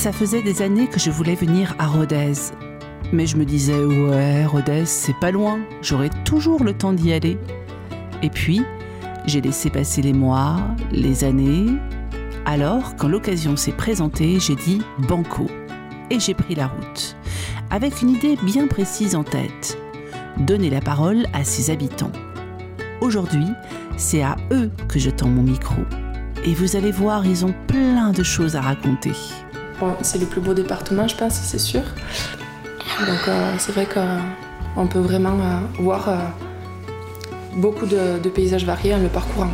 Ça faisait des années que je voulais venir à Rodez. Mais je me disais, ouais, Rodez, c'est pas loin, j'aurai toujours le temps d'y aller. Et puis, j'ai laissé passer les mois, les années. Alors, quand l'occasion s'est présentée, j'ai dit banco. Et j'ai pris la route. Avec une idée bien précise en tête. Donner la parole à ses habitants. Aujourd'hui, c'est à eux que je tends mon micro. Et vous allez voir, ils ont plein de choses à raconter. Bon, c'est le plus beau département, je pense, c'est sûr. Donc euh, c'est vrai qu'on peut vraiment euh, voir euh, beaucoup de, de paysages variés en le parcourant.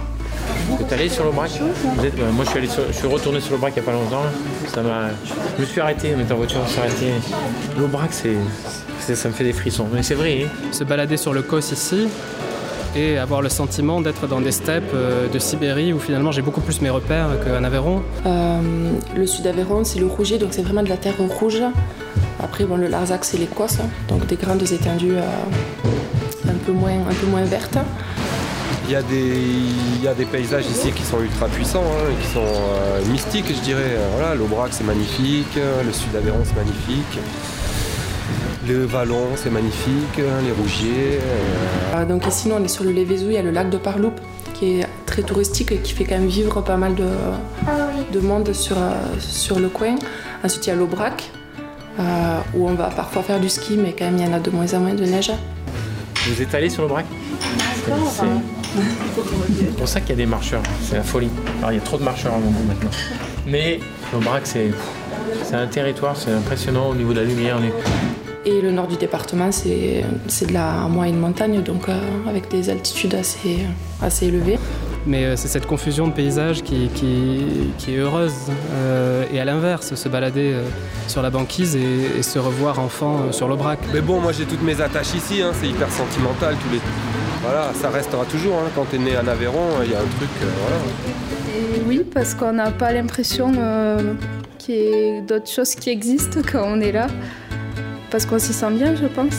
Vous êtes allé sur l'Aubrac Vous êtes- euh, Moi, je suis, allé sur- je suis retourné sur l'Aubrac il n'y a pas longtemps. Ça m'a, je me suis arrêté, on était en voiture, on s'est arrêté. L'Aubrac, c'est, c'est- ça me fait des frissons. Mais c'est vrai, hein. se balader sur le Kos ici et avoir le sentiment d'être dans des steppes euh, de Sibérie où finalement j'ai beaucoup plus mes repères qu'en Aveyron. Euh, le sud d'Aveyron, c'est le Rouget, donc c'est vraiment de la terre rouge. Après, bon, le Larzac, c'est l'Écosse, donc des grandes étendues euh, un, peu moins, un peu moins vertes. Il y, a des, il y a des paysages ici qui sont ultra puissants, hein, qui sont euh, mystiques, je dirais. Voilà, l'Aubrac, c'est magnifique, le sud d'Aveyron, c'est magnifique. Le Vallon, c'est magnifique, hein, les Rougiers. euh, Euh, donc ici, nous, on est sur le Lévézou, il y a le lac de Parloup, qui est très touristique et qui fait quand même vivre pas mal de, de monde sur, euh, sur le coin. Ensuite, il y a l'Aubrac, euh, où on va parfois faire du ski, mais quand même, il y en a de moins en moins de neige. Vous êtes allé sur l'Aubrac? C'est c'est pour ça qu'il y a des marcheurs, c'est la folie. Alors il y a trop de marcheurs à mon goût maintenant. Mais l'Aubrac, c'est, c'est un territoire, c'est impressionnant au niveau de la lumière. Et le nord du département, c'est c'est de la moyenne montagne, donc euh, avec des altitudes assez, assez élevées. Mais euh, c'est cette confusion de paysages qui, qui- qui est heureuse. Euh, et à l'inverse, se balader sur la banquise et, et se revoir enfant sur l'Aubrac. Mais bon, moi j'ai toutes mes attaches ici, hein, c'est hyper sentimental. Tous les... Voilà, ça restera toujours. hein. Quand t'es né en Aveyron, il y a un truc. euh, voilà. Et oui, parce qu'on n'a pas l'impression euh, qu'il y ait d'autres choses qui existent quand on est là. Parce qu'on s'y sent bien, je pense.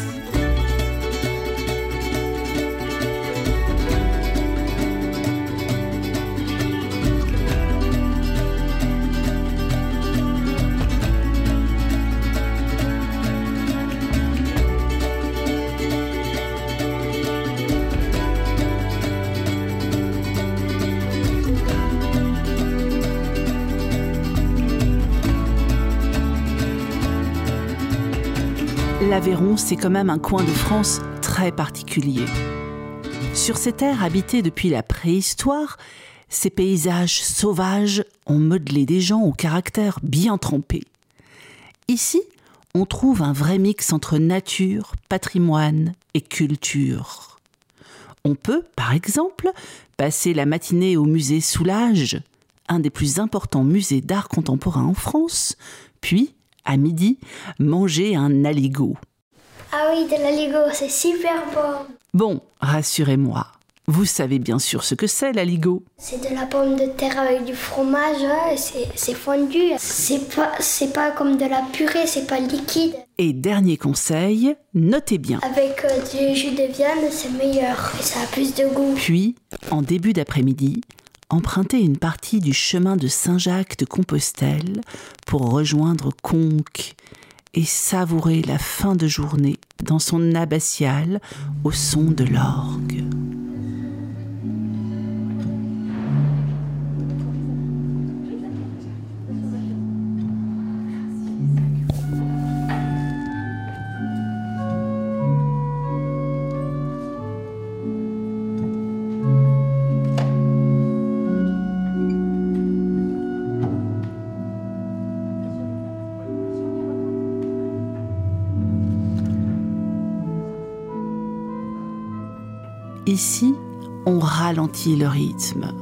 C'est quand même un coin de France très particulier. Sur ces terres habitées depuis la préhistoire, ces paysages sauvages ont modelé des gens au caractère bien trempé. Ici, on trouve un vrai mix entre nature, patrimoine et culture. On peut, par exemple, passer la matinée au musée Soulage, un des plus importants musées d'art contemporain en France, puis, à midi, manger un aligot. Ah oui, de l'aligo, c'est super bon. Bon, rassurez-moi, vous savez bien sûr ce que c'est l'aligot. C'est de la pomme de terre avec du fromage, hein, c'est c'est fondu. C'est pas, c'est pas comme de la purée, c'est pas liquide. Et dernier conseil, notez bien. Avec euh, du jus de viande, c'est meilleur et ça a plus de goût. Puis, en début d'après-midi, empruntez une partie du chemin de Saint-Jacques de Compostelle pour rejoindre Conques et savourer la fin de journée dans son abbatiale au son de l'orgue. Ici, on ralentit le rythme.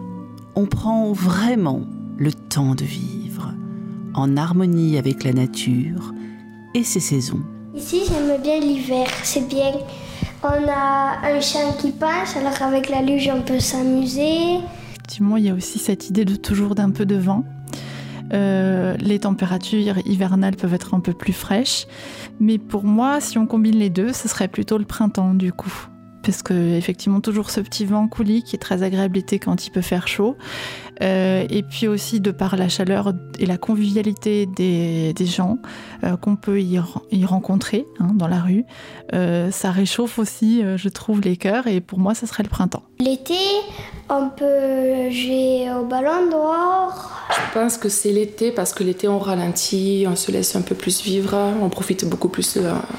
On prend vraiment le temps de vivre, en harmonie avec la nature et ses saisons. Ici, j'aime bien l'hiver, c'est bien. On a un champ qui passe, alors avec la luge, on peut s'amuser. Effectivement, il y a aussi cette idée de toujours d'un peu de vent. Euh, les températures hivernales peuvent être un peu plus fraîches. Mais pour moi, si on combine les deux, ce serait plutôt le printemps du coup. Parce que effectivement toujours ce petit vent coulis qui est très agréable l'été quand il peut faire chaud. Euh, et puis aussi de par la chaleur et la convivialité des, gens euh, qu'on peut y, rencontrer hein, dans la rue, euh, ça réchauffe aussi, je trouve, les cœurs. Et pour moi, ça serait le printemps. L'été, on peut jouer au ballon dehors. Je pense que c'est l'été parce que l'été on ralentit, on se laisse un peu plus vivre, on profite beaucoup plus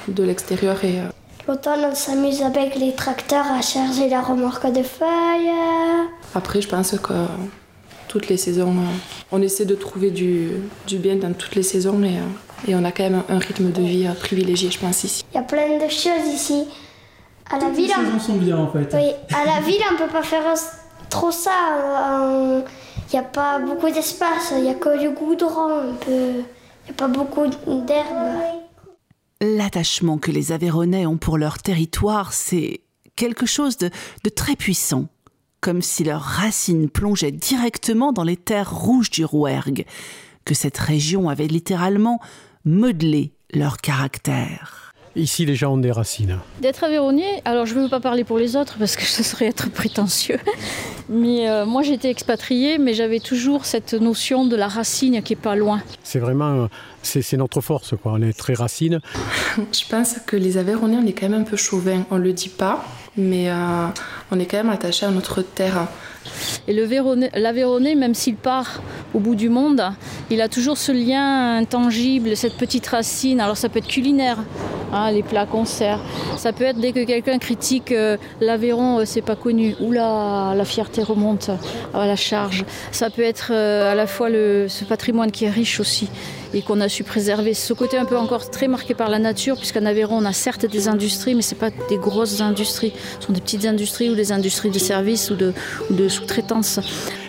de l'extérieur et L'automne, on s'amuse avec les tracteurs à charger la remorque de feuilles. Après, je pense que toutes les saisons, on essaie de trouver du, bien dans toutes les saisons et, et, on a quand même un rythme de vie privilégié, je pense, ici. Il y a plein de choses ici. À la ville, les saisons sont bien en fait. Oui, à la ville, on peut pas faire trop ça. Il n'y a pas beaucoup d'espace, il n'y a que du goudron, il n'y a pas beaucoup d'herbe. L'attachement que les Aveyronais ont pour leur territoire, c'est quelque chose de, très puissant, comme si leurs racines plongeaient directement dans les terres rouges du Rouergue, que cette région avait littéralement modelé leur caractère. Ici, les gens ont des racines. D'être Aveyronais, alors je ne veux pas parler pour les autres parce que ce serait être prétentieux. Mais euh, moi, j'étais expatriée, mais j'avais toujours cette notion de la racine qui est pas loin. C'est vraiment, c'est notre force, quoi. On est très racine. je pense que les Aveyronnais, on est quand même un peu chauvin. On le dit pas, mais euh, on est quand même attaché à notre terre. Et l'Aveyronais, même s'il part au bout du monde, il a toujours ce lien intangible, cette petite racine. Alors ça peut être culinaire, hein, les plats qu'on sert. Ça peut être dès que quelqu'un critique euh, l'Aveyron, euh, c'est pas connu. Oula, la fierté remonte à la charge. Ça peut être à la fois ce patrimoine qui est riche aussi et qu'on a su préserver. Ce côté un peu encore très marqué par la nature, puisqu'en Aveyron, on a certes des industries, mais ce pas des grosses industries. Ce sont des petites industries ou des industries de services ou de, ou de sous-traitance.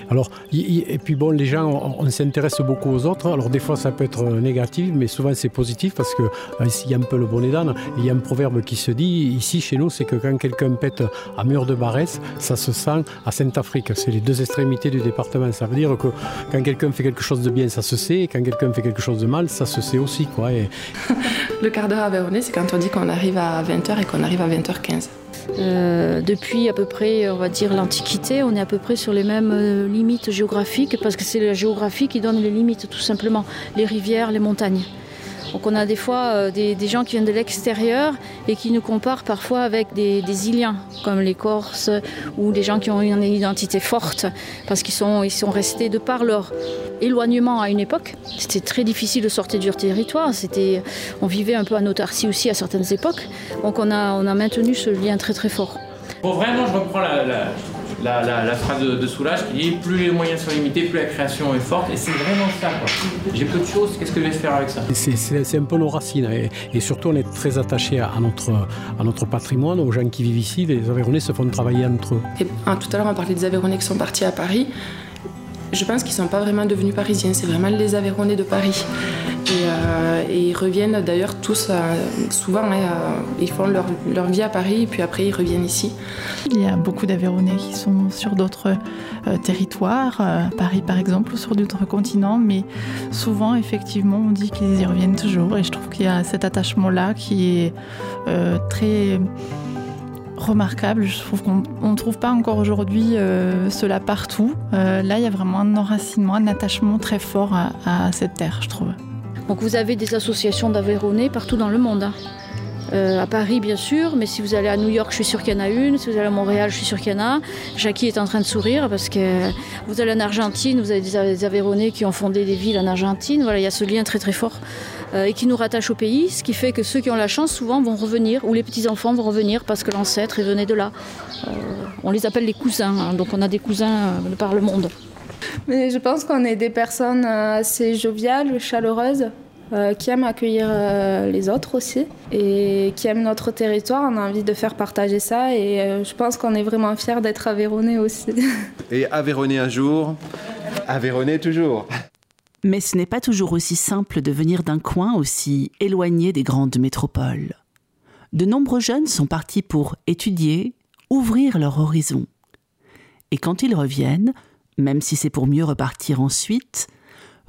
Alors, et puis bon, les gens, on, s'intéresse beaucoup aux autres. Alors des fois, ça peut être négatif, mais souvent c'est positif parce que euh, y a un peu le bonnet d'âne. Il y a un proverbe qui se dit ici chez nous, c'est que quand quelqu'un pète à mur de Barès, ça se sent à Sainte-Afrique. C'est les deux extrémités du département. Ça veut dire que quand quelqu'un fait quelque chose de bien, ça se sait, et quand quelqu'un fait quelque chose de mal, ça se sait aussi. Quoi. le quart d'heure à Véronais, c'est quand on dit qu'on arrive à 20h et qu'on arrive à 20h15. Euh, depuis à peu près, on va dire, l'Antiquité, on est à peu près sur les mêmes euh, limites géographiques, parce que c'est la géographie qui donne les limites, tout simplement, les rivières, les montagnes. Donc on a des fois euh, des, gens qui viennent de l'extérieur et qui nous comparent parfois avec des, Iliens, comme les Corses ou des gens qui ont une identité forte, parce qu'ils sont, ils sont restés de par leur éloignement à une époque. C'était très difficile de sortir du territoire. C'était, on vivait un peu en autarcie aussi à certaines époques. Donc on a, maintenu ce lien très très fort. Vraiment, je reprends phrase de, Soulage qui dit plus les moyens sont limités, plus la création est forte. Et c'est vraiment ça. J'ai peu de choses, qu'est-ce que je vais faire avec ça? C'est un peu nos racines. Et, surtout, on est très attaché à notre, à notre patrimoine, aux gens qui vivent ici. Les Aveyronais se font travailler entre eux. Et, hein, tout à l'heure, on parlait des Aveyronais qui sont partis à Paris. Je pense qu'ils ne sont pas vraiment devenus parisiens, c'est vraiment les Aveyronais de Paris. Et, euh, ils reviennent d'ailleurs tous, euh, souvent, hein, euh, ils font leur, vie à Paris et puis après ils reviennent ici. Il y a beaucoup d'Aveyronais qui sont sur d'autres territoires, Paris par exemple, ou sur d'autres continents, mais souvent effectivement on dit qu'ils y reviennent toujours et je trouve qu'il y a cet attachement-là qui est très remarquable. Je trouve qu'on ne trouve pas encore aujourd'hui cela partout. là, il y a vraiment un enracinement, un attachement très fort à cette terre, je trouve. Donc vous avez des associations d'Aveyronais partout dans le monde. Hein. Euh, à Paris, bien sûr, mais si vous allez à New York, je suis sûr qu'il y en a une. Si vous allez à Montréal, je suis sûr qu'il y en a. Jackie est en train de sourire parce que vous allez en Argentine, vous avez des Aveyronais qui ont fondé des villes en Argentine. Voilà, il y a ce lien très très fort euh, et qui nous rattache au pays, ce qui fait que ceux qui ont la chance souvent vont revenir, ou les petits-enfants vont revenir parce que l'ancêtre venait de là. Euh, on les appelle les cousins, hein. donc on a des cousins de par le monde. Mais je pense qu'on est des personnes euh, assez joviales, chaleureuses, euh, qui aiment accueillir euh, les autres aussi et qui aiment notre territoire. On a envie de faire partager ça et je pense qu'on est vraiment fiers d'être Aveyronnais aussi. Et Aveyronnais un jour, Aveyronnais toujours. Mais ce n'est pas toujours aussi simple de venir d'un coin aussi éloigné des grandes métropoles. De nombreux jeunes sont partis pour étudier, ouvrir leur horizon. Et quand ils reviennent, même si c'est pour mieux repartir ensuite,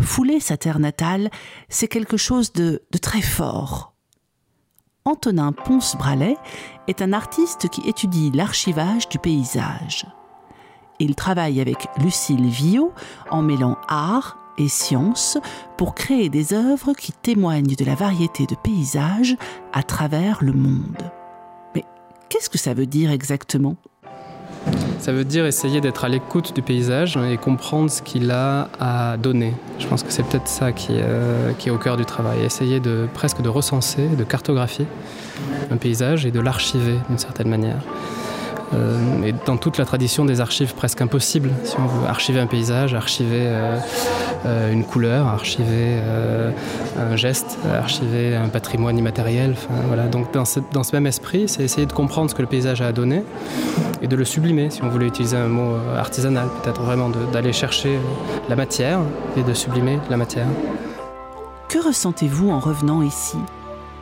fouler sa terre natale, c'est quelque chose de, très fort. Antonin Ponce-Bralet est un artiste qui étudie l'archivage du paysage. Il travaille avec Lucille Villot en mêlant art et science pour créer des œuvres qui témoignent de la variété de paysages à travers le monde. Mais qu'est-ce que ça veut dire exactement? Ça veut dire essayer d'être à l'écoute du paysage et comprendre ce qu'il a à donner. Je pense que c'est peut-être ça qui, euh, est au cœur du travail. Essayer de presque de recenser, de cartographier un paysage et de l'archiver d'une certaine manière. Euh, et dans toute la tradition des archives presque impossibles, si on veut archiver un paysage, archiver euh, euh, une couleur, archiver un geste, archiver un patrimoine immatériel. Voilà. Donc dans ce, dans ce même esprit, c'est essayer de comprendre ce que le paysage a à donner et de le sublimer, si on voulait utiliser un mot artisanal, peut-être vraiment d'aller chercher la matière et de sublimer la matière. Que ressentez-vous en revenant ici?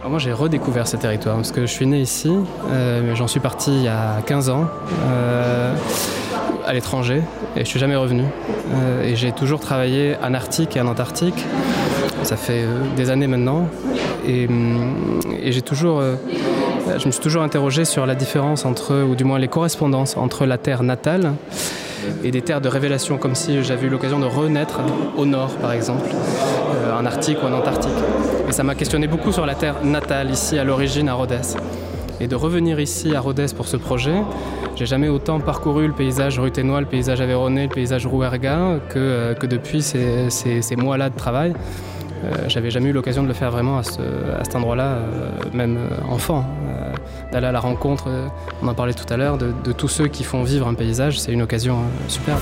Moi j'ai redécouvert ce territoire parce que je suis né ici, euh, mais j'en suis parti il y a 15 ans euh, à l'étranger et je suis jamais revenu. Euh, et j'ai toujours travaillé en Arctique et en Antarctique. Ça fait des années maintenant et, hum, et j'ai toujours je me suis toujours interrogé sur la différence entre, ou du moins les correspondances entre la terre natale et des terres de révélation, comme si j'avais eu l'occasion de renaître au nord, par exemple, en Arctique ou en Antarctique. Et ça m'a questionné beaucoup sur la terre natale, ici à l'origine à Rhodes. Et de revenir ici à Rhodes pour ce projet, j'ai jamais autant parcouru le paysage ruténois, le paysage aveyronais, le paysage rouerga que, euh, que depuis ces, ces, mois-là de travail. Euh, J'avais jamais eu l'occasion de le faire vraiment à, ce, à cet endroit-là, euh, même enfant. D'aller à la rencontre, on en parlait tout à l'heure, de, tous ceux qui font vivre un paysage, c'est une occasion superbe.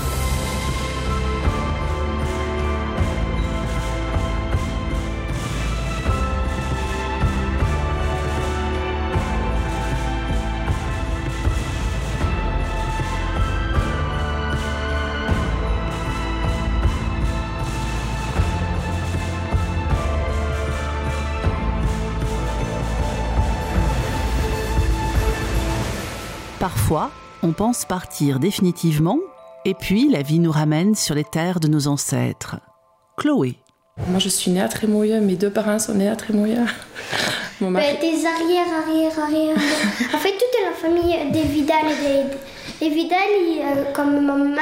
Pense partir définitivement, et puis la vie nous ramène sur les terres de nos ancêtres. Chloé. Moi, je suis née à Trémouille, mes deux parents sont nés à Trémouille. Mon mari... bah, des arrières, arrières, arrières. en fait, toute la famille des Vidal et des, des Vidal, euh, comme ma maman,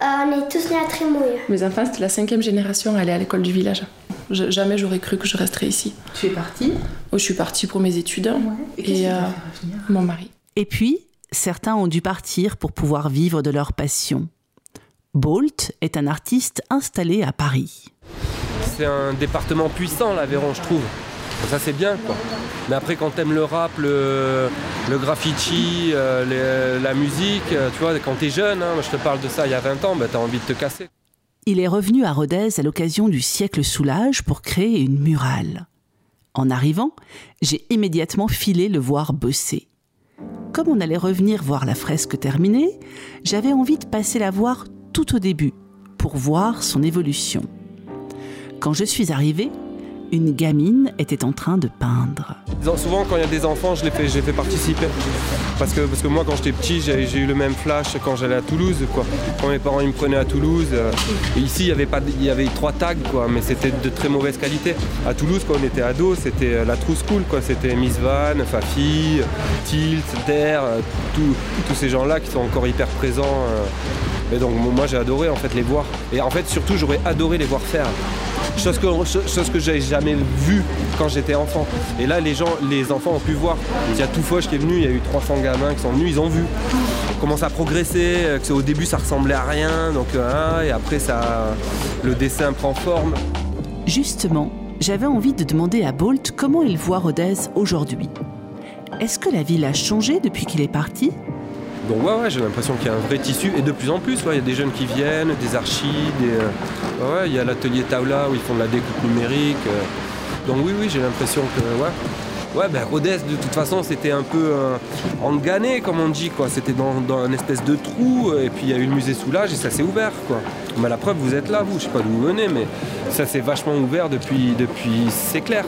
euh, on est tous nés à Trémouille. Mes enfants, c'était la cinquième génération, elle est à l'école du village. Je, jamais j'aurais cru que je resterais ici. Tu es partie? Oh, Je suis partie pour mes études. Ouais. Et, et euh, mon mari. Et puis, certains ont dû partir pour pouvoir vivre de leur passion. Bolt est un artiste installé à Paris. C'est un département puissant, l'Aveyron, je trouve. Ça, c'est bien, quoi. Mais après, quand t'aimes le rap, le, le graffiti, euh, les, la musique, tu vois, quand t'es jeune, hein, je te parle de ça il y a 20 ans, bah, t'as envie de te casser. Il est revenu à Rodez à l'occasion du siècle Soulage pour créer une murale. En arrivant, j'ai immédiatement filé le voir bosser. Comme on allait revenir voir la fresque terminée, j'avais envie de passer la voir tout au début pour voir son évolution. Quand je suis arrivée, une gamine était en train de peindre. Souvent, quand il y a des enfants, je les fais, participer. Parce que, parce que moi, quand j'étais petit, j'ai eu le même flash quand j'allais à Toulouse. Quand mes parents ils me prenaient à Toulouse, euh, ici, il y avait, pas, il y avait trois tags, quoi, mais c'était de très mauvaise qualité. À Toulouse, quand on était ado, c'était la trousse cool. C'était Miss Van, Fafi, Tilt, Der, tous ces gens-là qui sont encore hyper présents. Euh. Et donc, moi, j'ai adoré en fait les voir. Et en fait, surtout, j'aurais adoré les voir faire chose que, j'avais jamais vue quand j'étais enfant. Et là, les gens, les enfants ont pu voir. Il y a tout Foch qui est venu, il y a eu 300 gamins qui sont venus, ils ont vu comment ça a progressé, que au début ça ressemblait à rien, donc hein, et après ça, le dessin prend forme. Justement, j'avais envie de demander à Bolt comment il voit Rodez aujourd'hui. Est-ce que la ville a changé depuis qu'il est parti? Donc ouais, ouais j'ai l'impression qu'il y a un vrai tissu et de plus en plus, il y a des jeunes qui viennent, des archives, des, euh, ouais, il y a l'atelier Taula où ils font de la découpe numérique. Euh, donc oui, oui, j'ai l'impression que ouais. Ouais, ben Rodez, de toute façon, c'était un peu euh, engané, comme on dit, quoi. C'était dans, un espèce de trou, et puis il y a eu le musée Soulage et ça s'est ouvert, quoi. Mais la preuve, vous êtes là, vous, je sais pas d'où vous venez, mais ça s'est vachement ouvert depuis, depuis c'est clair.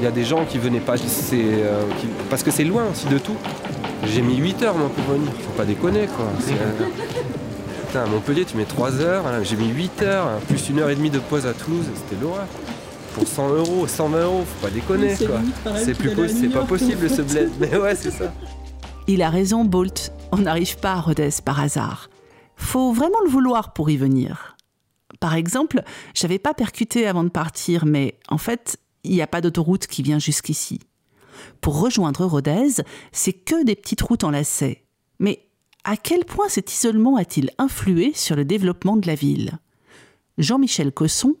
Il y a des gens qui venaient pas, euh, parce que c'est loin aussi de tout. J'ai mis 8 heures moi pour venir, faut pas déconner quoi. Euh... Putain, à Montpellier tu mets 3 heures, j'ai mis 8 heures, plus une heure et demie de pause à Toulouse, c'était l'horreur. pour 100 euros, 120 euros, faut pas déconner quoi. C'est plus c'est pas possible ce bled. Mais ouais, c'est ça. Il a raison, Bolt. On n'arrive pas à Rodez par hasard. Faut vraiment le vouloir pour y venir. Par exemple, j'avais pas percuté avant de partir, mais en fait, il n'y a pas d'autoroute qui vient jusqu'ici. Pour rejoindre Rodez, c'est que des petites routes en lacets. Mais à quel point cet isolement a-t-il influé sur le développement de la ville? Jean-Michel Cosson,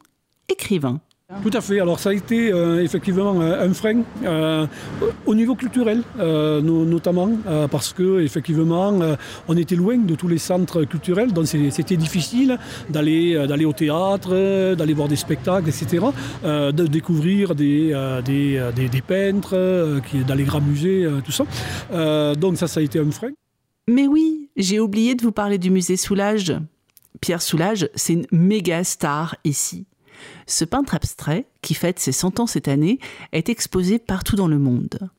écrivain. Tout à fait. Alors ça a été euh, effectivement euh, un frein euh, au niveau culturel notamment parce que effectivement on était loin de tous les centres culturels donc c'était difficile d'aller d'aller au théâtre, d'aller voir des spectacles, etc. de découvrir des, des, des, des peintres, dans les grands musées, tout ça. donc ça ça a été un frein. Mais oui, j'ai oublié de vous parler du musée Soulage. Pierre Soulage, c'est une méga star ici. Ce peintre abstrait, qui fête ses 100 ans cette année, est exposé partout dans le monde.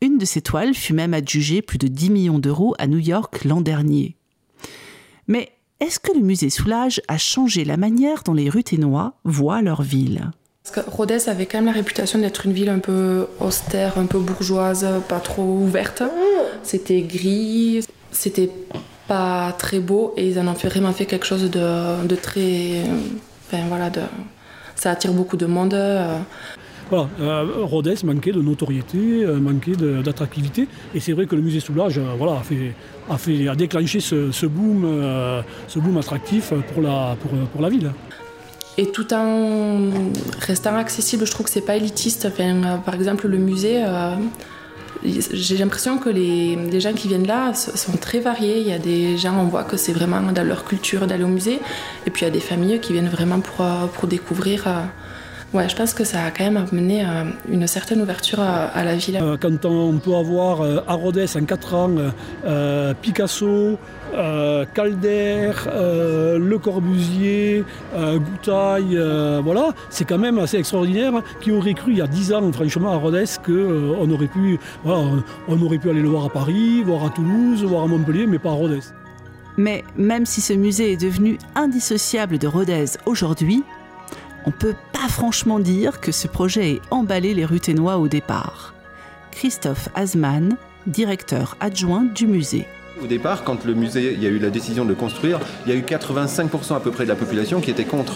Une de ses toiles fut même adjugée plus de 10 millions d'euros à New York l'an dernier. Mais est-ce que le musée Soulage a changé la manière dont les Ruténois voient leur ville? Rodez avait quand même la réputation d'être une ville un peu austère, un peu bourgeoise, pas trop ouverte. C'était gris, c'était pas très beau et ils en ont vraiment fait quelque chose de, très. Enfin voilà, de, ça attire beaucoup de monde. Euh. Voilà, euh, Rodez manquait de notoriété, euh, manquait d'attractivité. Et c'est vrai que le musée Soulage voilà, a, fait, a, fait, a déclenché ce, boom, ce boom attractif pour la, pour, pour la ville. Et tout en restant accessible, je trouve que c'est pas élitiste. Enfin, par exemple, le musée, j'ai l'impression que les, gens qui viennent là sont très variés. Il y a des gens, on voit que c'est vraiment dans leur culture d'aller au musée. Et puis il y a des familles qui viennent vraiment pour, pour découvrir. Euh, ouais, je pense que ça a quand même amené euh, une certaine ouverture à, la ville. Euh, quand on peut avoir à Rodez en 4 ans Picasso, euh, Calder, euh, Le Corbusier, euh, Goutaille, voilà, c'est quand même assez extraordinaire. Qui aurait cru il y a 10 ans, franchement, à Rodez, qu'on aurait pu, on aurait pu aller le voir à Paris, voir à Toulouse, voir à Montpellier, mais pas à Rodez. Mais même si ce musée est devenu indissociable de Rodez aujourd'hui, on peut pas franchement dire que ce projet ait emballé les Ruténois au départ. Christophe Asman, directeur adjoint du musée. Au départ, quand le musée, y a eu la décision de construire, il y a eu 85% à peu près de la population qui était contre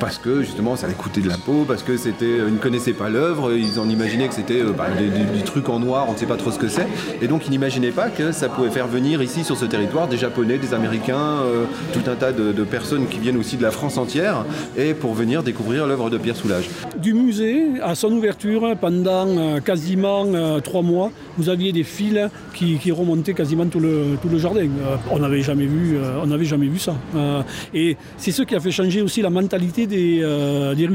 parce que justement ça allait coûter de l'impôt, parce que c'était, ils ne connaissaient pas l'œuvre, ils en imaginaient que c'était euh, bah, des, trucs en noir, on ne sait pas trop ce que c'est, et donc ils n'imaginaient pas que ça pouvait faire venir ici sur ce territoire des Japonais, des Américains, euh, tout un tas de, personnes qui viennent aussi de la France entière, et pour venir découvrir l'œuvre de Pierre Soulages. Du musée à son ouverture, pendant euh, quasiment trois mois, vous aviez des fils qui, remontaient quasiment tout le, tout le jardin. on n'avait jamais vu, on n'avait jamais vu ça. et c'est ce qui a fait changer aussi la mentalité des, euh, des.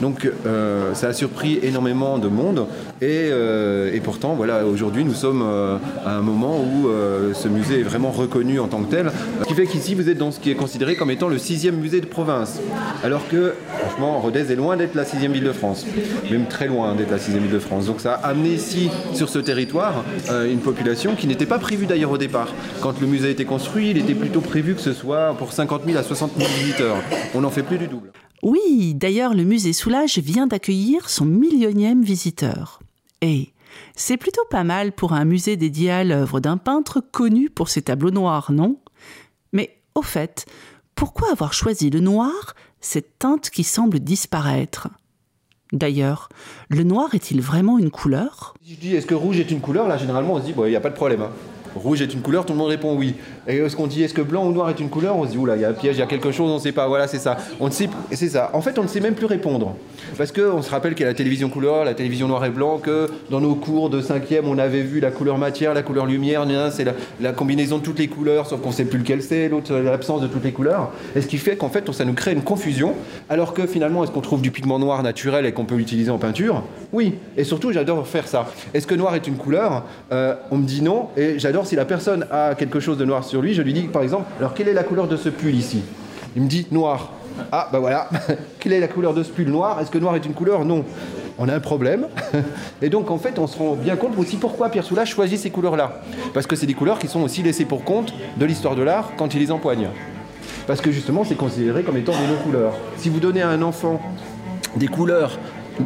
Donc euh, ça a surpris énormément de monde et, euh, pourtant voilà aujourd'hui nous sommes euh, à un moment où ce musée est vraiment reconnu en tant que tel. Ce qui fait qu'ici vous êtes dans ce qui est considéré comme étant le sixième musée de province. Alors que franchement Rodez est loin d'être la sixième ville de France, même très loin d'être la sixième ville de France. Donc ça a amené ici sur ce territoire une population qui n'était pas prévue d'ailleurs au départ. Quand le musée a été construit, il était plutôt prévu que ce soit pour 50 000 à 60 000 visiteurs. On n'en fait plus du double. Oui, d'ailleurs, le musée Soulage vient d'accueillir son millionième visiteur. Et c'est plutôt pas mal pour un musée dédié à l'œuvre d'un peintre connu pour ses tableaux noirs, non? Mais au fait, pourquoi avoir choisi le noir, cette teinte qui semble disparaître? D'ailleurs, le noir est-il vraiment une couleur? Si je dis est-ce que rouge est une couleur, là généralement on se dit il n'y a pas de problème. Hein. Rouge est une couleur, tout le monde répond oui. Et est-ce qu'on dit est-ce que blanc ou noir est une couleur? On se dit oula, il y a un piège, il y a quelque chose, on ne sait pas. Voilà, c'est ça. On ne sait, c'est ça. En fait, on ne sait même plus répondre. Parce qu'on se rappelle qu'il y a la télévision couleur, la télévision noir et blanc, que dans nos cours de 5e, on avait vu la couleur matière, la couleur lumière, c'est la, combinaison de toutes les couleurs, sauf qu'on ne sait plus lequel c'est, l'autre, l'absence de toutes les couleurs. Et ce qui fait qu'en fait, ça nous crée une confusion, alors que finalement, est-ce qu'on trouve du pigment noir naturel et qu'on peut l'utiliser en peinture? Oui. Et surtout, j'adore faire ça. Est-ce que noir est une couleur? Euh, On me dit non, et j'adore si la personne a quelque chose de noir sur lui, je lui dis par exemple, alors quelle est la couleur de ce pull ici? Il me dit noir. Ah bah voilà, quelle est la couleur de ce pull noir? Est-ce que noir est une couleur? Non. On a un problème. Et donc en fait, on se rend bien compte aussi pourquoi Pierre Soulages choisit ces couleurs-là. Parce que c'est des couleurs qui sont aussi laissées pour compte de l'histoire de l'art quand il les empoigne. Parce que justement, c'est considéré comme étant des non-couleurs. Si vous donnez à un enfant des couleurs,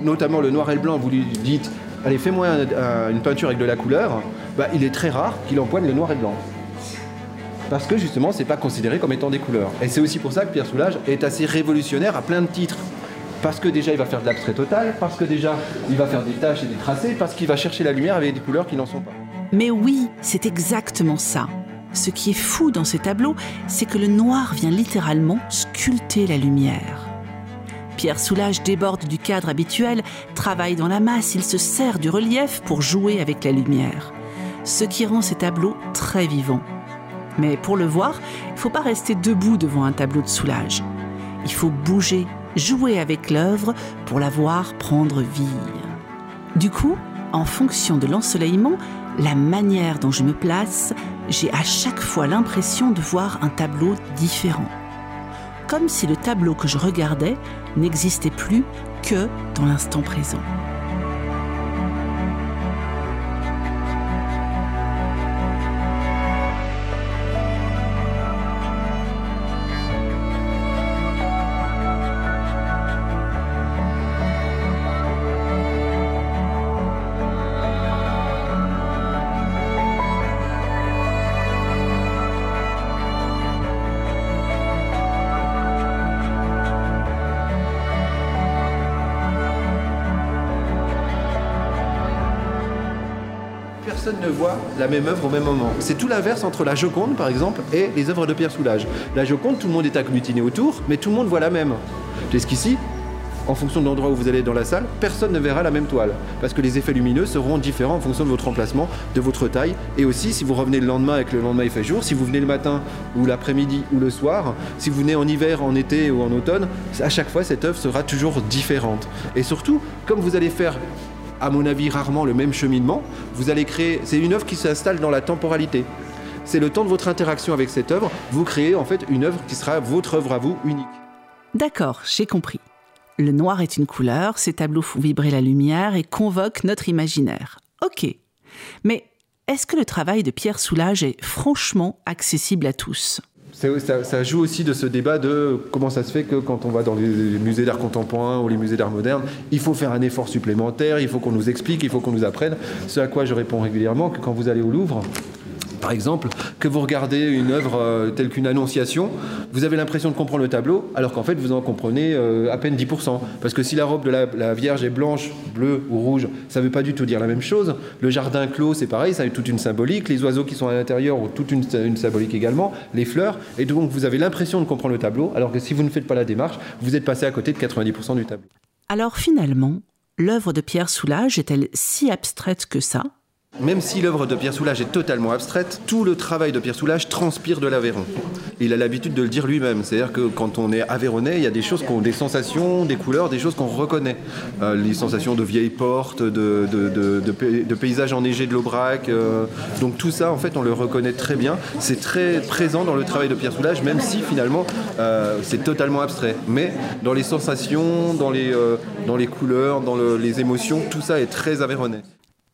notamment le noir et le blanc, vous lui dites allez fais-moi une peinture avec de la couleur, bah, il est très rare qu'il empoigne le noir et blanc. Parce que justement, c'est pas considéré comme étant des couleurs. Et c'est aussi pour ça que Pierre Soulages est assez révolutionnaire à plein de titres. Parce que déjà, il va faire de l'abstrait total, parce que déjà, il va faire des taches et des tracés, parce qu'il va chercher la lumière avec des couleurs qui n'en sont pas. Mais oui, c'est exactement ça. Ce qui est fou dans ces tableaux, c'est que le noir vient littéralement sculpter la lumière. Pierre Soulages déborde du cadre habituel, travaille dans la masse, il se sert du relief pour jouer avec la lumière. Ce qui rend ces tableaux très vivants. Mais pour le voir, il ne faut pas rester debout devant un tableau de Soulage. Il faut bouger, jouer avec l'œuvre pour la voir prendre vie. Du coup, en fonction de l'ensoleillement, la manière dont je me place, j'ai à chaque fois l'impression de voir un tableau différent. Comme si le tableau que je regardais n'existait plus que dans l'instant présent. Ne voit la même œuvre au même moment. C'est tout l'inverse entre la Joconde, par exemple, et les œuvres de Pierre Soulages. La Joconde, tout le monde est agglutiné autour, mais tout le monde voit la même. qu'ici, en fonction de l'endroit où vous allez dans la salle, personne ne verra la même toile. Parce que les effets lumineux seront différents en fonction de votre emplacement, de votre taille. Et aussi, si vous revenez le lendemain et que le lendemain il fait jour, si vous venez le matin ou l'après-midi ou le soir, si vous venez en hiver, en été ou en automne, à chaque fois, cette œuvre sera toujours différente. Et surtout, comme vous allez faire à mon avis, rarement le même cheminement. Vous allez créer, c'est une œuvre qui s'installe dans la temporalité. C'est le temps de votre interaction avec cette œuvre. Vous créez en fait une œuvre qui sera votre œuvre à vous unique. D'accord, j'ai compris. Le noir est une couleur, ces tableaux font vibrer la lumière et convoquent notre imaginaire. Ok. Mais est-ce que le travail de Pierre Soulage est franchement accessible à tous? Ça, joue aussi de ce débat de comment ça se fait que quand on va dans les musées d'art contemporain ou les musées d'art moderne, il faut faire un effort supplémentaire, il faut qu'on nous explique, il faut qu'on nous apprenne. Ce à quoi je réponds régulièrement que quand vous allez au Louvre, par exemple, que vous regardez une œuvre euh, telle qu'une Annonciation, vous avez l'impression de comprendre le tableau, alors qu'en fait vous en comprenez euh, à peine 10%. Parce que si la robe de la, Vierge est blanche, bleue ou rouge, ça ne veut pas du tout dire la même chose. Le jardin clos, c'est pareil, ça a toute une symbolique. Les oiseaux qui sont à l'intérieur ont toute une, symbolique également. Les fleurs. Et donc vous avez l'impression de comprendre le tableau, alors que si vous ne faites pas la démarche, vous êtes passé à côté de 90% du tableau. Alors finalement, l'œuvre de Pierre Soulages est-elle si abstraite que ça? Même si l'œuvre de Pierre Soulages est totalement abstraite, tout le travail de Pierre Soulages transpire de l'Aveyron. Il a l'habitude de le dire lui-même, c'est-à-dire que quand on est aveyronnais, il y a des choses qui ont des sensations, des couleurs, des choses qu'on reconnaît. Euh, les sensations de vieilles portes, de, paysages enneigés de l'Aubrac. Euh, donc tout ça, en fait, on le reconnaît très bien. C'est très présent dans le travail de Pierre Soulages, même si finalement euh, c'est totalement abstrait. Mais dans les sensations, dans les, dans les couleurs, dans les émotions, tout ça est très aveyronnais.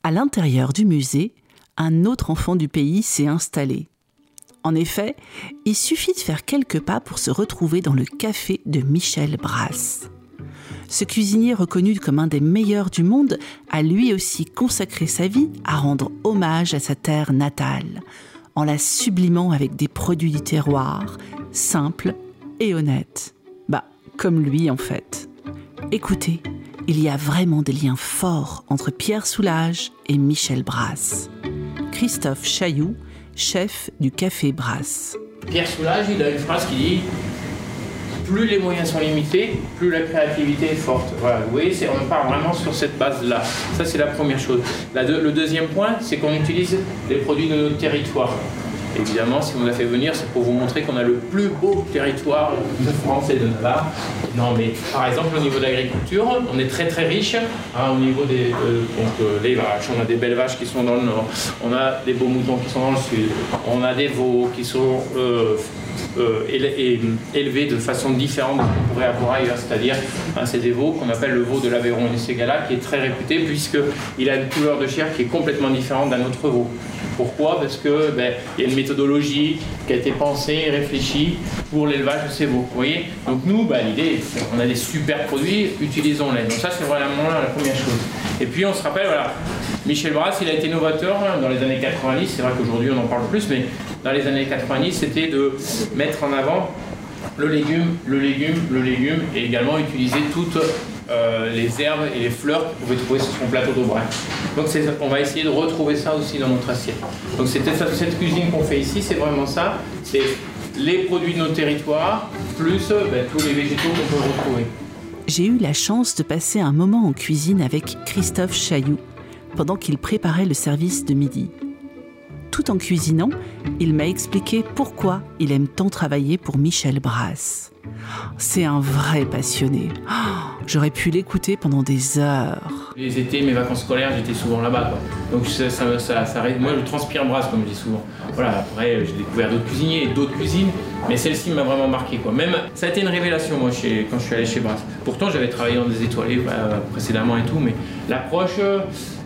À l'intérieur du musée, un autre enfant du pays s'est installé. En effet, il suffit de faire quelques pas pour se retrouver dans le café de Michel Brasse. Ce cuisinier reconnu comme un des meilleurs du monde a lui aussi consacré sa vie à rendre hommage à sa terre natale, en la sublimant avec des produits du terroir, simples et honnêtes. Bah, comme lui en fait. Écoutez, il y a vraiment des liens forts entre Pierre Soulage et Michel Brasse. Christophe Chailloux, chef du Café Brasse. Pierre Soulage, il a une phrase qui dit plus les moyens sont limités, plus la créativité est forte. Voilà, vous voyez, on part vraiment sur cette base-là. Ça, c'est la première chose. le deuxième point, c'est qu'on utilise les produits de notre territoire. Évidemment, si on a fait venir, c'est pour vous montrer qu'on a le plus beau territoire de France et de Navarre. Non, mais par exemple, au niveau de l'agriculture, on est très très riche. Hein, au niveau des euh, donc, euh, les vaches, on a des belles vaches qui sont dans le nord, on a des beaux moutons qui sont dans le sud, on a des veaux qui sont euh, élevés de façon différente de ce qu'on pourrait avoir ailleurs. C'est-à-dire, c'est des veaux qu'on appelle le veau de l'Aveyron et du Ségala, qui est très réputé puisqu'il a une couleur de chair qui est complètement différente d'un autre veau. Pourquoi? Parce que ben, y a une méthodologie qui a été pensée, réfléchie pour l'élevage de ces veaux. Vous voyez? Donc nous, ben, l'idée, on a des super produits, utilisons-les. Donc ça, c'est vraiment la première chose. Et puis on se rappelle, voilà, Michel Brass, il a été novateur hein, dans les années 90. C'est vrai qu'aujourd'hui, on en parle plus, mais dans les années 90, c'était de mettre en avant le légume, le légume, le légume, et également utiliser toutes euh, les herbes et les fleurs que vous pouvez trouver sur son plateau d'Aubrac. Donc on va essayer de retrouver ça aussi dans notre assiette. Donc cette cuisine qu'on fait ici, c'est vraiment ça. C'est les produits de nos territoires, plus ben, tous les végétaux qu'on peut retrouver. J'ai eu la chance de passer un moment en cuisine avec Christophe Chailloux pendant qu'il préparait le service de midi. Tout en cuisinant, il m'a expliqué pourquoi il aime tant travailler pour Michel Brasse. C'est un vrai passionné. J'aurais pu l'écouter pendant des heures. Les étés, mes vacances scolaires, j'étais souvent là-bas. Donc ça, ça, ça, Moi, je transpire Brasse, comme je dis souvent. Voilà, après, j'ai découvert d'autres cuisiniers d'autres cuisines, mais celle-ci m'a vraiment marqué. Quoi. Même, ça a été une révélation, moi, chez, quand je suis allé chez Brasse. Pourtant, j'avais travaillé dans des étoilés précédemment et tout, mais l'approche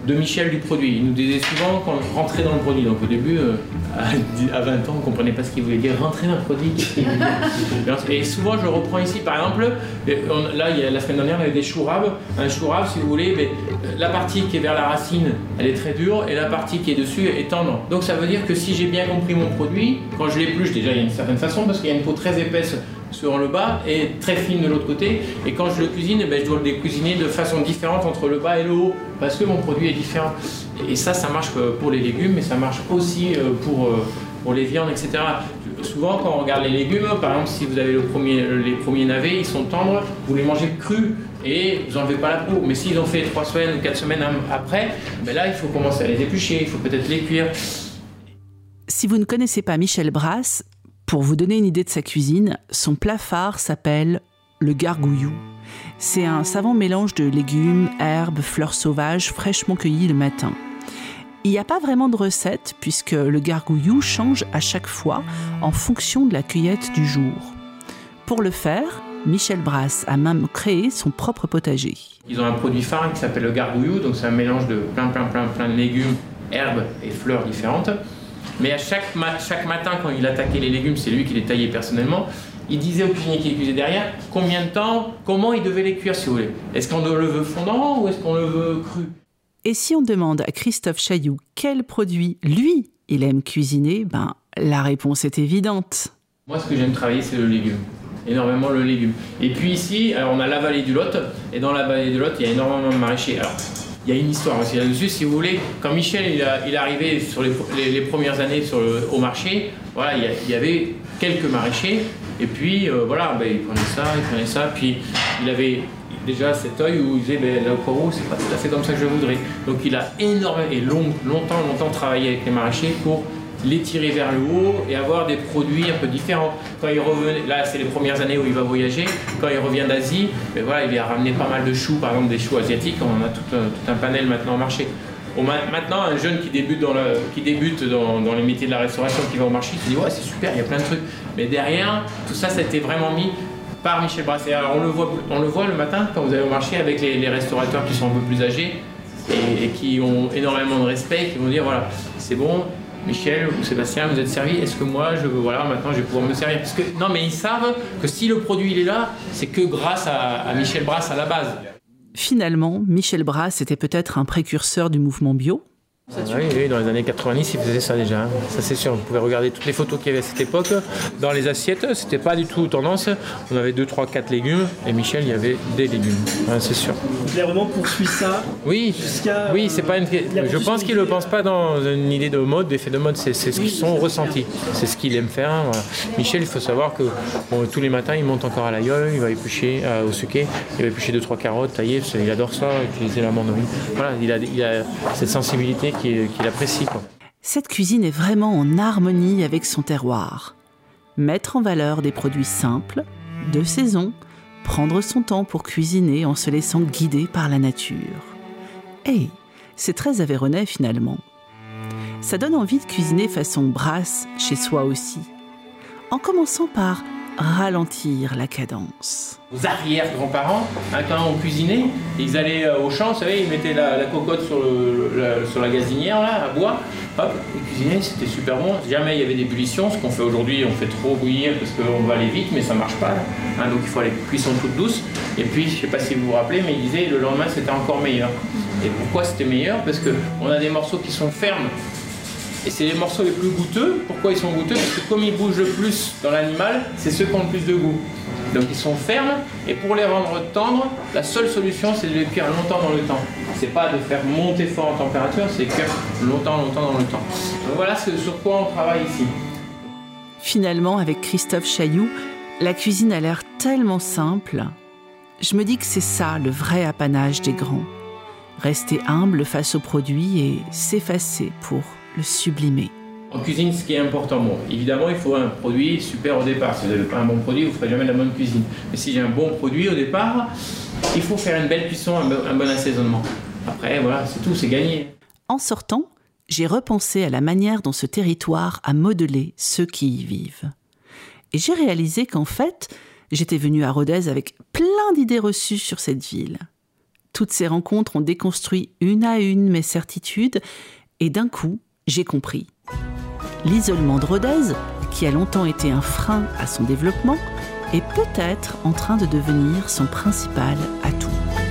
de Michel du produit. Il nous disait souvent qu'on rentrait dans le produit. Donc au début, euh, à 20 ans, on ne comprenait pas ce qu'il voulait dire rentrer dans le produit. et souvent, je reprends ici, par exemple, là, il y a, la semaine dernière, y avait des choux Un chou si vous voulez, mais, euh, la partie qui est vers la racine, elle est très dure, et la partie qui est dessus est tendre. Donc ça veut dire que si j'ai bien compris mon produit, quand je l'épluche, déjà, il y a une certaine façon, parce qu'il y a une peau très épaisse sur le bas et très fine de l'autre côté. Et quand je le cuisine, eh ben, je dois le cuisiner de façon différente entre le bas et le haut parce que mon produit est différent. Et ça, ça marche pour les légumes, mais ça marche aussi euh, pour, euh, pour les viandes, etc. Souvent, quand on regarde les légumes, par exemple, si vous avez les premiers navets, ils sont tendres, vous les mangez crus et vous n'enlevez pas la peau. Mais s'ils ont fait trois semaines ou quatre semaines après, ben là, il faut commencer à les éplucher, il faut peut-être les cuire. Si vous ne connaissez pas Michel Brasse, pour vous donner une idée de sa cuisine, son plat phare s'appelle le gargouillou. C'est un savant mélange de légumes, herbes, fleurs sauvages fraîchement cueillies le matin. Il n'y a pas vraiment de recette puisque le gargouillou change à chaque fois en fonction de la cueillette du jour. Pour le faire, Michel Brasse a même créé son propre potager. Ils ont un produit phare qui s'appelle le gargouillou, donc c'est un mélange de plein plein plein plein de légumes, herbes et fleurs différentes. Mais à chaque, chaque matin, quand il attaquait les légumes, c'est lui qui les taillait personnellement. Il disait au cuisinier qui les cuisait derrière combien de temps, comment il devait les cuire si vous voulez? Est-ce qu'on le veut fondant ou est-ce qu'on le veut cru? Et si on demande à Christophe Chailloux quel produit, lui, il aime cuisiner, ben, la réponse est évidente. Moi, ce que j'aime travailler, c'est le légume. Énormément le légume. Et puis ici, alors on a la vallée du Lot. Et dans la vallée du Lot, il y a énormément de maraîchers. Alors, il y a une histoire aussi là-dessus, si vous voulez. Quand Michel il, est arrivé sur les, premières années sur au marché, voilà, il y, avait quelques maraîchers, et puis euh, voilà, ben, il prenait ça, il prenait ça, puis il avait déjà cet œil où il disait ben, là au c'est pas tout à fait comme ça que je voudrais. Donc il a énormément et longtemps, longtemps travaillé avec les maraîchers pour les tirer vers le haut et avoir des produits un peu différents. Quand il revenait, là c'est les premières années où il va voyager, quand il revient d'Asie, ben voilà, il a ramené pas mal de choux, par exemple des choux asiatiques, on a tout un, panel maintenant au marché. maintenant, un jeune qui débute, dans, qui débute dans, les métiers de la restauration, qui va au marché, il se dit ouais c'est super, il y a plein de trucs. Mais derrière, tout ça, ça a été vraiment mis par Michel Brasset. Alors on le voit, on le, voit le matin quand vous allez au marché avec les, restaurateurs qui sont un peu plus âgés et, et, qui ont énormément de respect, qui vont dire voilà, c'est bon, Michel ou Sébastien, vous êtes servi, est-ce que moi, je, voilà, maintenant je vais pouvoir me servir? Parce que, Non, mais ils savent que si le produit il est là, c'est que grâce à, à Michel Brasse à la base. Finalement, Michel Brasse était peut-être un précurseur du mouvement bio, oui, oui, dans les années 90, ils faisaient ça déjà. Hein. Ça, c'est sûr. Vous pouvez regarder toutes les photos qu'il y avait à cette époque. Dans les assiettes, c'était pas du tout tendance. On avait 2, 3, 4 légumes. Et Michel, il y avait des légumes. c'est sûr. Il a vraiment poursuivi ça Oui, oui c'est pas une... Je pense qu'il ne le pense pas dans une idée de mode, d'effet de mode. C'est ce qu'ils sont ressentis. C'est ce qu'il aime faire. Michel, il faut savoir que tous les matins, il monte encore à l'aïeul, il va éplucher euh, au suquet, il va éplucher 2-3 carottes, tailler. Il adore ça, utiliser la mandarine. Voilà, il a, il a cette sensibilité qu'il apprécie. Cette cuisine est vraiment en harmonie avec son terroir. Mettre en valeur des produits simples, de saison, prendre son temps pour cuisiner en se laissant guider par la nature. Hey, c'est très avéronnais finalement. Ça donne envie de cuisiner façon brasse chez soi aussi. En commençant par ralentir la cadence. Aux arrière-grands-parents, quand on cuisinait, ils allaient euh, au champ, vous savez, ils mettaient la, cocotte sur, la gazinière, là, à bois, hop, ils cuisinaient, c'était super bon. Jamais il y avait d'ébullition, ce qu'on fait aujourd'hui, on fait trop bouillir parce qu'on va aller vite, mais ça marche pas. Hein, donc il faut aller cuisson toute douce. Et puis, je sais pas si vous vous rappelez, mais ils disaient le lendemain c'était encore meilleur. Et pourquoi c'était meilleur? Parce qu'on a des morceaux qui sont fermes et c'est les morceaux les plus goûteux. Pourquoi ils sont goûteux? Parce que comme ils bougent le plus dans l'animal, c'est ceux qui ont le plus de goût. Donc ils sont fermes et pour les rendre tendres, la seule solution c'est de les cuire longtemps dans le temps. C'est pas de faire monter fort en température, c'est cuire longtemps, longtemps dans le temps. Donc voilà sur quoi on travaille ici. Finalement, avec Christophe Chailloux, la cuisine a l'air tellement simple. Je me dis que c'est ça le vrai apanage des grands. Rester humble face aux produits et s'effacer pour le sublimer. En cuisine, ce qui est important, bon, évidemment, il faut un produit super au départ. Si vous n'avez pas un bon produit, vous ne ferez jamais la bonne cuisine. Mais si j'ai un bon produit au départ, il faut faire une belle cuisson, un bon assaisonnement. Après, voilà, c'est tout, c'est gagné. En sortant, j'ai repensé à la manière dont ce territoire a modelé ceux qui y vivent. Et j'ai réalisé qu'en fait, j'étais venue à Rodez avec plein d'idées reçues sur cette ville. Toutes ces rencontres ont déconstruit une à une mes certitudes, et d'un coup, j'ai compris. L'isolement de Rodez, qui a longtemps été un frein à son développement, est peut-être en train de devenir son principal atout.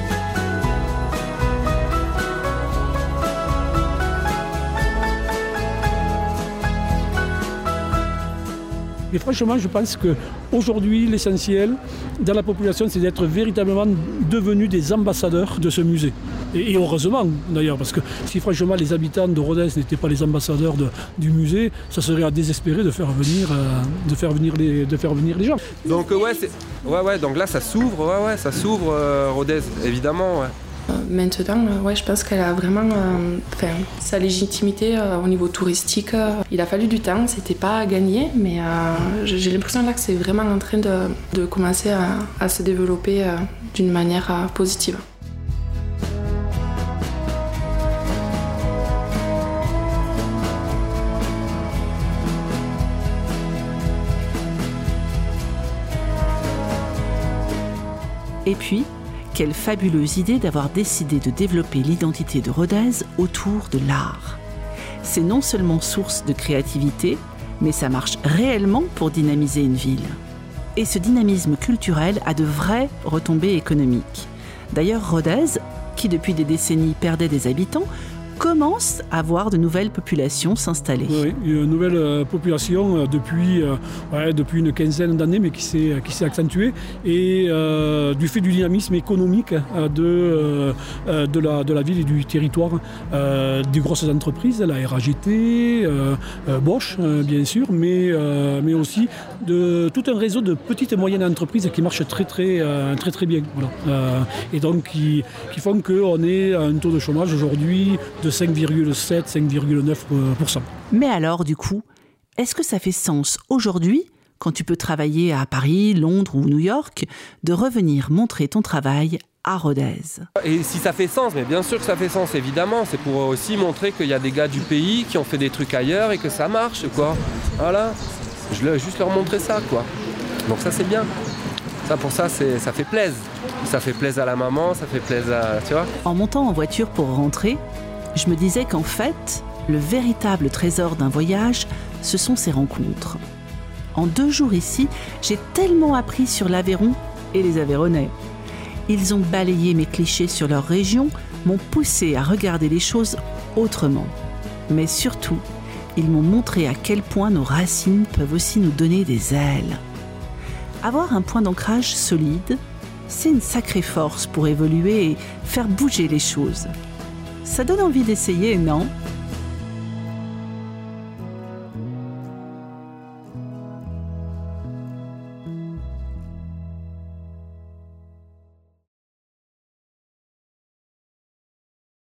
Mais franchement, je pense qu'aujourd'hui, l'essentiel dans la population, c'est d'être véritablement devenus des ambassadeurs de ce musée. Et, heureusement, d'ailleurs, parce que si franchement les habitants de Rodez n'étaient pas les ambassadeurs du musée, ça serait à désespérer de faire venir, euh, les, gens. Donc, ouais, donc là, ça s'ouvre, ça s'ouvre, euh, Rodez, évidemment. Maintenant, euh, ouais, je pense qu'elle a vraiment euh, sa légitimité au niveau touristique. il a fallu du temps, c'était pas gagné, mais j'ai l'impression là que c'est vraiment en train de, commencer à, se développer d'une manière positive. Et puis, quelle fabuleuse idée d'avoir décidé de développer l'identité de Rodez autour de l'art. C'est non seulement source de créativité, mais ça marche réellement pour dynamiser une ville. Et ce dynamisme culturel a de vraies retombées économiques. D'ailleurs, Rodez, qui depuis des décennies perdait des habitants, commence à voir de nouvelles populations s'installer. Oui, une nouvelle euh, population euh, depuis, euh, depuis une quinzaine d'années, mais qui s'est, accentuée. Et du fait du dynamisme économique de, de, la, de la ville et du territoire, des grosses entreprises, la RAGT, Bosch, bien sûr, mais, mais aussi de tout un réseau de petites et moyennes entreprises qui marchent très très, très, très bien. et donc qui, qui font qu'on ait un taux de chômage aujourd'hui de 5,7, 5,9%. Mais alors, du coup, est-ce que ça fait sens aujourd'hui, quand tu peux travailler à Paris, Londres ou New York, de revenir montrer ton travail à Rodez? Et si ça fait sens, mais bien sûr que ça fait sens, évidemment, c'est pour aussi montrer qu'il y a des gars du pays qui ont fait des trucs ailleurs et que ça marche, quoi. Voilà. Je veux juste leur montrer ça, quoi. Donc ça, c'est bien. Ça, pour ça, ça fait plaisir. Ça fait plaisir à la maman, ça fait plaisir à... Tu vois En montant en voiture pour rentrer, je me disais qu'en fait, le véritable trésor d'un voyage, ce sont ces rencontres. En deux jours ici, j'ai tellement appris sur l'Aveyron et les Aveyronnais. Ils ont balayé mes clichés sur leur région, m'ont poussé à regarder les choses autrement. Mais surtout, ils m'ont montré à quel point nos racines peuvent aussi nous donner des ailes. Avoir un point d'ancrage solide, c'est une sacrée force pour évoluer et faire bouger les choses. Ça donne envie d'essayer, non?